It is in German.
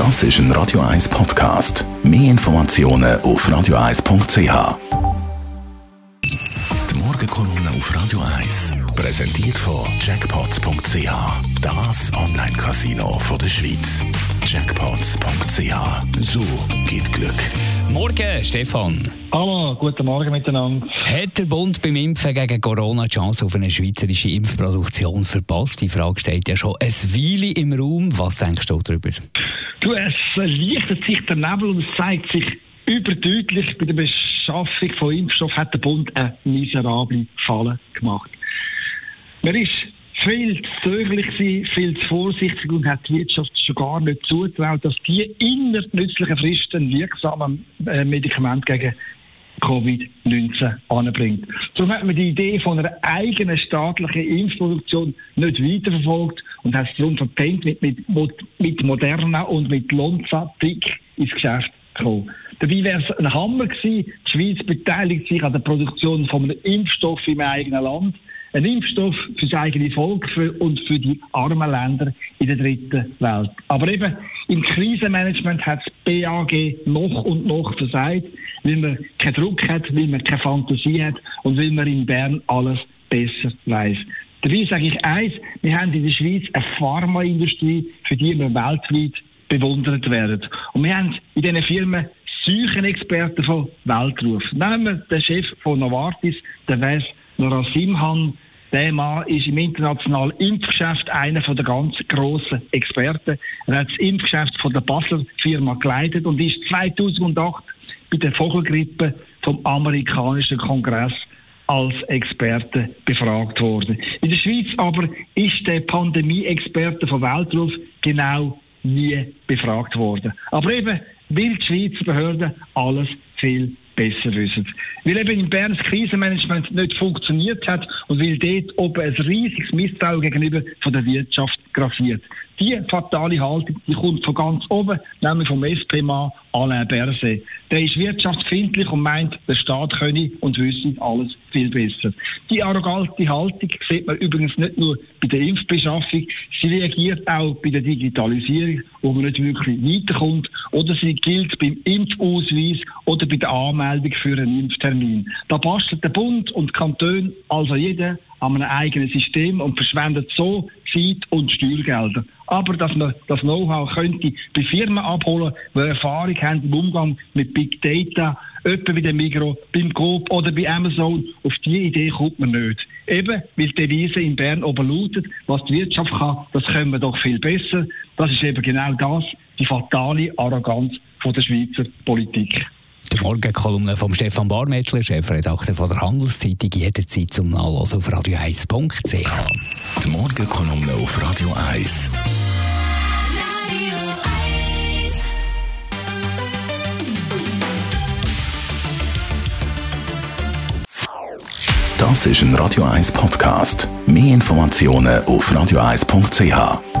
Das ist ein Radio 1 Podcast. Mehr Informationen auf radio1.ch. Die Morgenkolumne auf Radio 1 präsentiert von Jackpots.ch. Das Online-Casino der Schweiz. Jackpots.ch. So geht Glück. Morgen, Stefan. Hallo, guten Morgen miteinander. Hat der Bund beim Impfen gegen Corona die Chance auf eine schweizerische Impfproduktion verpasst? Die Frage steht ja schon ein Weile im Raum. Was denkst du darüber? Du, es lichtet sich der Nebel und es zeigt sich überdeutlich, bei der Beschaffung von Impfstoff hat der Bund eine miserable Falle gemacht. Man ist viel zu zögerlich viel zu vorsichtig und hat die Wirtschaft schon gar nicht zutraut, dass die innerhalb nützlichen Fristen wirksamen äh, Medikament gegen Covid-19 anbringt. Darum hat man die Idee von einer eigenen staatlichen Impfproduktion nicht weiterverfolgt und hat es darum verpennt, mit, mit, mit Moderna und mit Lonza dick ins Geschäft zu kommen. Dabei wäre es ein Hammer gewesen, die Schweiz beteiligt sich an der Produktion von einem Impfstoff im eigenen Land ein Impfstoff für das eigene Volk und für die armen Länder in der dritten Welt. Aber eben im Krisenmanagement hat das BAG noch und noch versagt, weil man keinen Druck hat, weil man keine Fantasie hat und weil man in Bern alles besser weiß. Dabei sage ich eins, wir haben in der Schweiz eine Pharmaindustrie, für die wir weltweit bewundert werden. Und wir haben in diesen Firmen Seuchenexperten von Weltruf. Nehmen wir den Chef von Novartis, der Wes Narasimhan, der Mann ist im internationalen Impfgeschäft einer der ganz grossen Experten. Er hat das Impfgeschäft von der Basler Firma geleitet und ist 2008 bei der Vogelgrippe vom amerikanischen Kongress als Experte befragt worden. In der Schweiz aber ist der Pandemie-Experte von Weltruf genau nie befragt worden. Aber eben, weil die Schweizer Behörden alles viel besser wissen. Weil eben in Bern das Krisenmanagement nicht funktioniert hat und weil dort oben ein riesiges Misstrauen gegenüber von der Wirtschaft grassiert. Die fatale Haltung, die kommt von ganz oben, nämlich vom SP-Mann Alain Berset. Der ist wirtschaftsfindlich und meint, der Staat könne und wüsste alles viel besser. Die arrogante Haltung sieht man übrigens nicht nur bei der Impfbeschaffung, sie reagiert auch bei der Digitalisierung, wo man nicht wirklich weiterkommt, oder sie gilt beim Impfausweis oder bei der Anmeldung für einen Impftermin. Da bastelt der Bund und Kanton, also jeder, an einem eigenen System und verschwendet so Zeit und Steuergelder. Aber dass man das Know-how könnte bei Firmen abholen, die Erfahrung haben im Umgang mit Big Data, etwa bei dem Migro, beim Coop oder bei Amazon, auf die Idee kommt man nicht. Eben, weil die Devise in Bern oben lautet, was die Wirtschaft kann, das können wir doch viel besser. Das ist eben genau das, die fatale Arroganz von der Schweizer Politik. Morgenkolumne von Stefan Barmettler, Chefredakteur von der Handelszeitung, jederzeit zum Nachlesen auf radio1.ch. Die Morgenkolumne auf Radio 1. Das ist ein Radio 1 Podcast. Mehr Informationen auf radio1.ch.